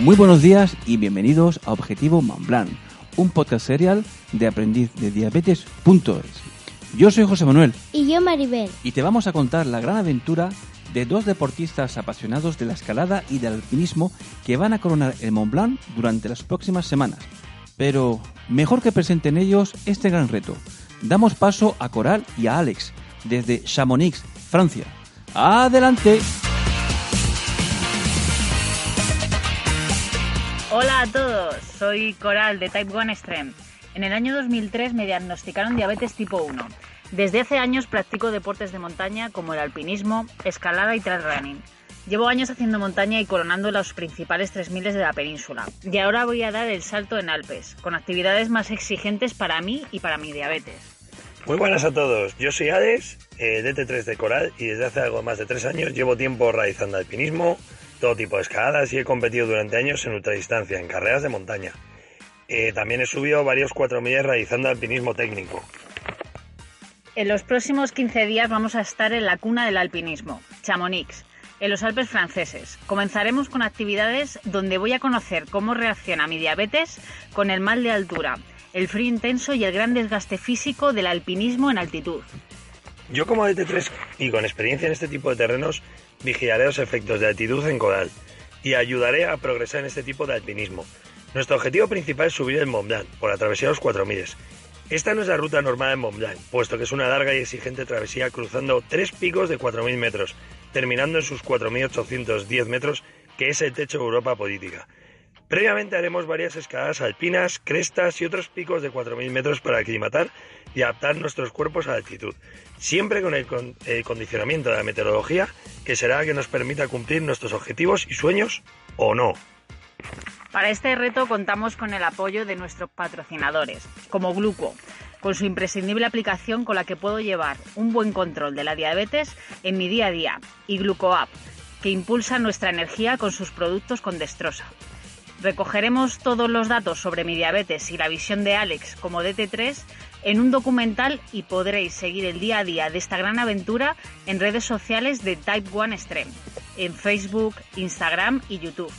Muy buenos días y bienvenidos a Objetivo Montblanc, un podcast serial de aprendiz de diabetes.es. Yo soy José Manuel Y yo Maribel. y te vamos a contar la gran aventura de dos deportistas apasionados de la escalada y del alpinismo que van a coronar el Mont Blanc durante las próximas semanas. Pero mejor que presenten ellos este gran reto. Damos paso a Coral y a Alex desde Chamonix, Francia. ¡Adelante! Hola a todos, soy Coral de Type 1 Extreme. En el año 2003 me diagnosticaron diabetes tipo 1. Desde hace años practico deportes de montaña como el alpinismo, escalada y trail running. Llevo años haciendo montaña y coronando los principales 3000 de la península. Y ahora voy a dar el salto en Alpes, con actividades más exigentes para mí y para mi diabetes. Muy buenas a todos, yo soy Alex, eh, DT3 de Coral y desde hace algo más de tres años llevo tiempo realizando alpinismo, todo tipo de escaladas y he competido durante años en ultradistancia, en carreras de montaña. Eh, también he subido varios 4.000 realizando alpinismo técnico. En los próximos 15 días vamos a estar en la cuna del alpinismo, Chamonix, en los Alpes franceses. Comenzaremos con actividades donde voy a conocer cómo reacciona mi diabetes con el mal de altura, el frío intenso y el gran desgaste físico del alpinismo en altitud. Yo como DT3 y con experiencia en este tipo de terrenos vigilaré los efectos de altitud en Coral y ayudaré a progresar en este tipo de alpinismo. Nuestro objetivo principal es subir el Mont Blanc por la travesía de los 4000. Esta no es la ruta normal en Mont Blanc, puesto que es una larga y exigente travesía cruzando tres picos de 4.000 metros, terminando en sus 4.810 metros, que es el techo de Europa política. Previamente haremos varias escaladas alpinas, crestas y otros picos de 4.000 metros para aclimatar y adaptar nuestros cuerpos a la altitud, siempre con el, con- el condicionamiento de la meteorología, que será que nos permita cumplir nuestros objetivos y sueños o no. Para este reto contamos con el apoyo de nuestros patrocinadores, como Gluco, con su imprescindible aplicación con la que puedo llevar un buen control de la diabetes en mi día a día, y GlucoApp, que impulsa nuestra energía con sus productos con destrosa. Recogeremos todos los datos sobre mi diabetes y la visión de Alex como DT3 en un documental y podréis seguir el día a día de esta gran aventura en redes sociales de Type 1 Extreme, en Facebook, Instagram y YouTube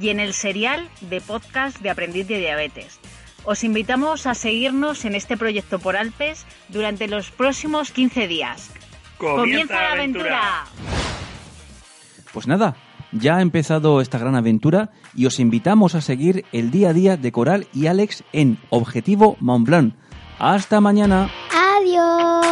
y en el serial de podcast de Aprendiz de Diabetes. Os invitamos a seguirnos en este proyecto por Alpes durante los próximos 15 días. ¡Comienza la aventura! Pues nada, ya ha empezado esta gran aventura y os invitamos a seguir el día a día de Coral y Alex en Objetivo Mont Blanc. ¡Hasta mañana! Adiós.